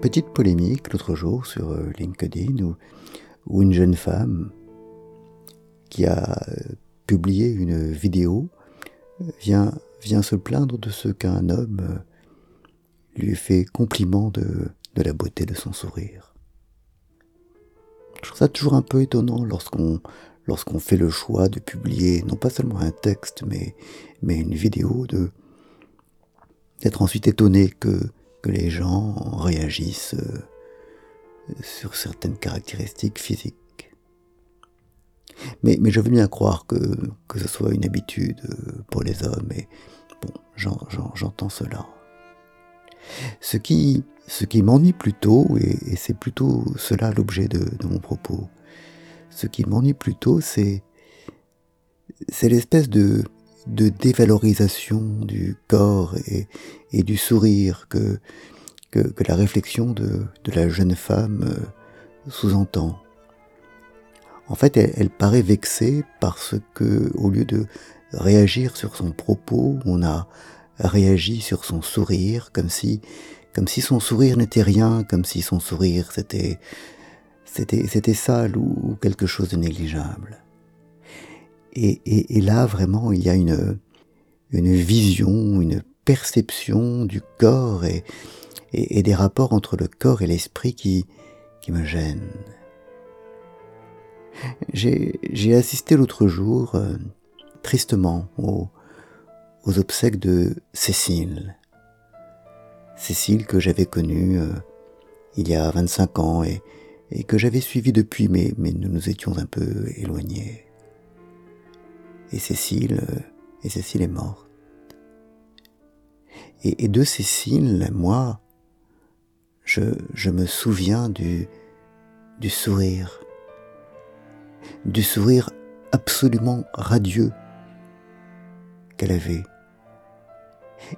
Petite polémique l'autre jour sur euh, LinkedIn où, une jeune femme qui a euh, publié une vidéo vient, vient se plaindre de ce qu'un homme euh, lui fait compliment de, la beauté de son sourire. Je trouve ça toujours un peu étonnant lorsqu'on lorsqu'on fait le choix de publier non pas seulement un texte mais, mais une vidéo de d'être ensuite étonné que, que les gens réagissent euh, sur certaines caractéristiques physiques. Mais, je veux bien croire que, ce soit une habitude euh, pour les hommes, et j'entends cela. Ce qui, ce m'ennuie plutôt, et, et c'est plutôt cela l'objet de, de, mon propos, ce qui m'ennuie plutôt, c'est, c'est l'espèce de, de dévalorisation du corps et, du sourire que, la réflexion de, de la jeune femme euh, sous-entend. En fait, elle, elle, paraît vexée parce que, au lieu de réagir sur son propos, on a réagi sur son sourire, comme si, comme si son sourire n'était rien, comme si son sourire c'était, c'était, c'était sale ou quelque chose de négligeable. Et, là, vraiment, il y a une, vision, une perception du corps et, et des rapports entre le corps et l'esprit qui, qui me gênent. J'ai assisté l'autre jour, euh, tristement, aux, aux, obsèques de Cécile. Cécile que j'avais connue euh, il y a 25 ans et, et que j'avais suivie depuis, mais, mais nous nous étions un peu éloignés et Cécile, euh, et Cécile est morte. Et, de Cécile, moi, je, me souviens du, du sourire, du sourire absolument radieux qu'elle avait.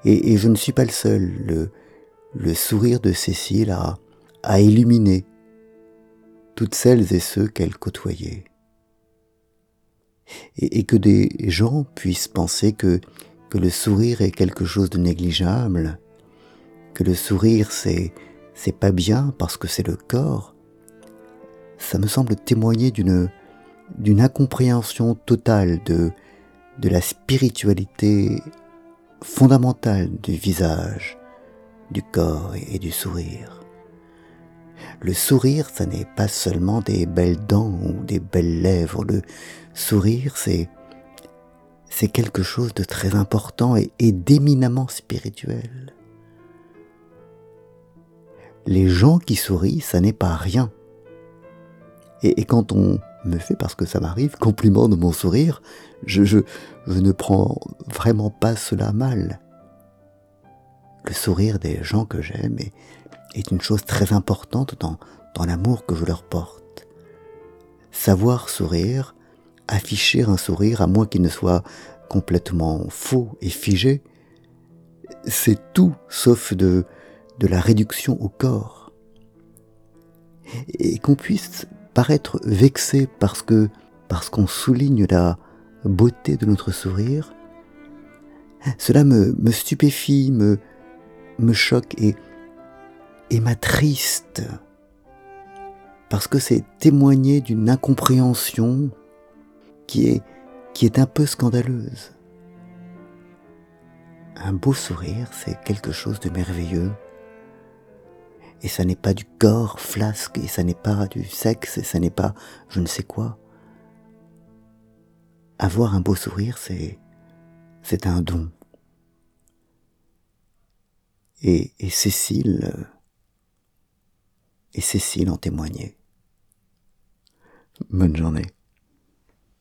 Et, je ne suis pas le seul, le, le sourire de Cécile a, a illuminé toutes celles et ceux qu'elle côtoyait et, que des gens puissent penser que, le sourire est quelque chose de négligeable, que le sourire c'est, pas bien parce que c'est le corps, ça me semble témoigner d'une, incompréhension totale de, la spiritualité fondamentale du visage, du corps et du sourire. Le sourire, ça n'est pas seulement des belles dents ou des belles lèvres. Le sourire, c'est c'est quelque chose de très important et, d'éminemment spirituel. Les gens qui sourient, ça n'est pas rien. Et, et, quand on me fait, parce que ça m'arrive, compliment de mon sourire, je, je, je ne prends vraiment pas cela mal. Le sourire des gens que j'aime est, est une chose très importante dans, dans l'amour que je leur porte. Savoir sourire, afficher un sourire à moins qu'il ne soit complètement faux et figé, c'est tout sauf de, de la réduction au corps. Et qu'on puisse paraître vexé parce que parce qu'on souligne la beauté de notre sourire, cela me, me stupéfie, me, me choque et, et m'attriste parce que c'est témoigner d'une incompréhension qui est, un peu scandaleuse. Un beau sourire, c'est quelque chose de merveilleux. Et ça n'est pas du corps flasque, et ça n'est pas du sexe, et ça n'est pas je ne sais quoi. Avoir un beau sourire, c'est, c'est un don. Et, et Cécile, et Cécile en témoignait. Bonne journée.